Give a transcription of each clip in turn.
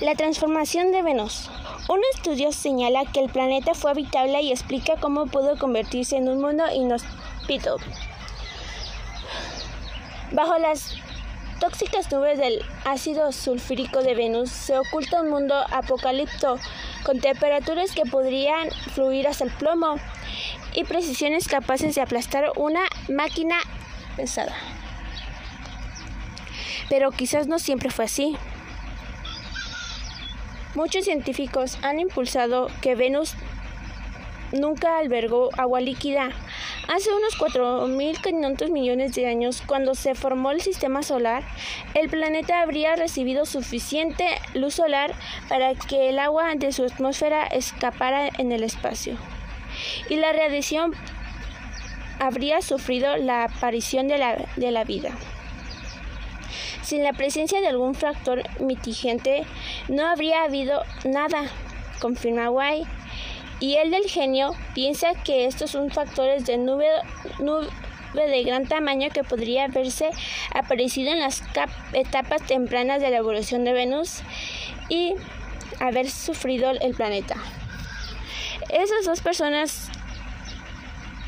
La transformación de Venus. Un estudio señala que el planeta fue habitable y explica cómo pudo convertirse en un mundo inhóspito. Bajo las tóxicas nubes del ácido sulfúrico de Venus se oculta un mundo apocalipto con temperaturas que podrían fluir hasta el plomo y precisiones capaces de aplastar una máquina pesada. Pero quizás no siempre fue así. Muchos científicos han impulsado que Venus nunca albergó agua líquida. Hace unos 4.500 millones de años, cuando se formó el sistema solar, el planeta habría recibido suficiente luz solar para que el agua de su atmósfera escapara en el espacio. Y la radiación habría sufrido la aparición de la, de la vida. Sin la presencia de algún factor mitigante, no habría habido nada, confirma White. Y el del genio piensa que estos son factores de nube, nube de gran tamaño que podría haberse aparecido en las etapas tempranas de la evolución de Venus y haber sufrido el planeta. Esas dos personas,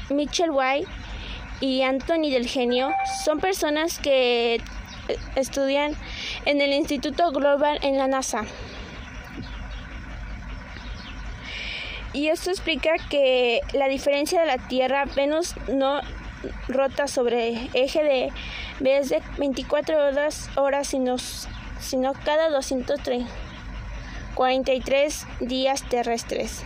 Mitchell White y Anthony del Genio, son personas que estudian en el Instituto Global en la NASA. Y esto explica que la diferencia de la Tierra, Venus no rota sobre eje de vez de 24 horas, sino cada 243 días terrestres,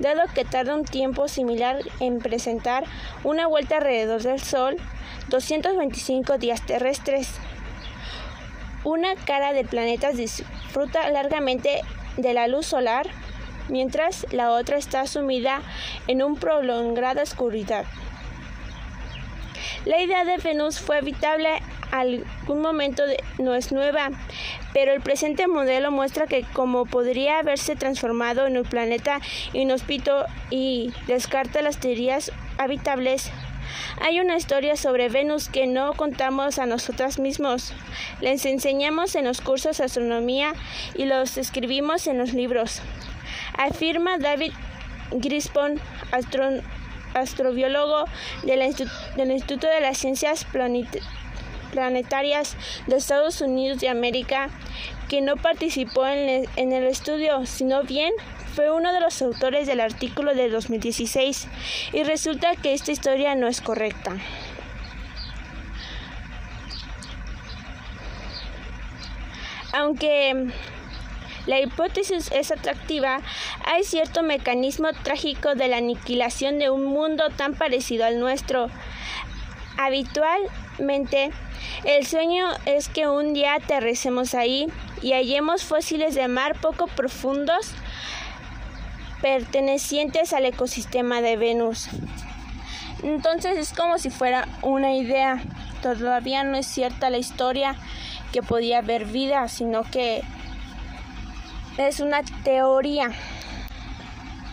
dado que tarda un tiempo similar en presentar una vuelta alrededor del Sol 225 días terrestres. Una cara del planeta disfruta largamente de la luz solar, mientras la otra está sumida en una prolongada oscuridad. La idea de Venus fue habitable algún momento no es nueva, pero el presente modelo muestra que como podría haberse transformado en un planeta inhóspito y descarta las teorías habitables hay una historia sobre Venus que no contamos a nosotras mismos. Les enseñamos en los cursos de astronomía y los escribimos en los libros. Afirma David Grispon, astrobiólogo del, Instituto de las Ciencias Planetarias de Estados Unidos de América, que no participó en el estudio, sino bien fue uno de los autores del artículo de 2016 y resulta que esta historia no es correcta. Aunque la hipótesis es atractiva, hay cierto mecanismo trágico de la aniquilación de un mundo tan parecido al nuestro. Habitualmente, el sueño es que un día aterricemos ahí y hallemos fósiles de mar poco profundos pertenecientes al ecosistema de Venus. Entonces es como si fuera una idea. Todavía no es cierta la historia que podía haber vida, sino que es una teoría.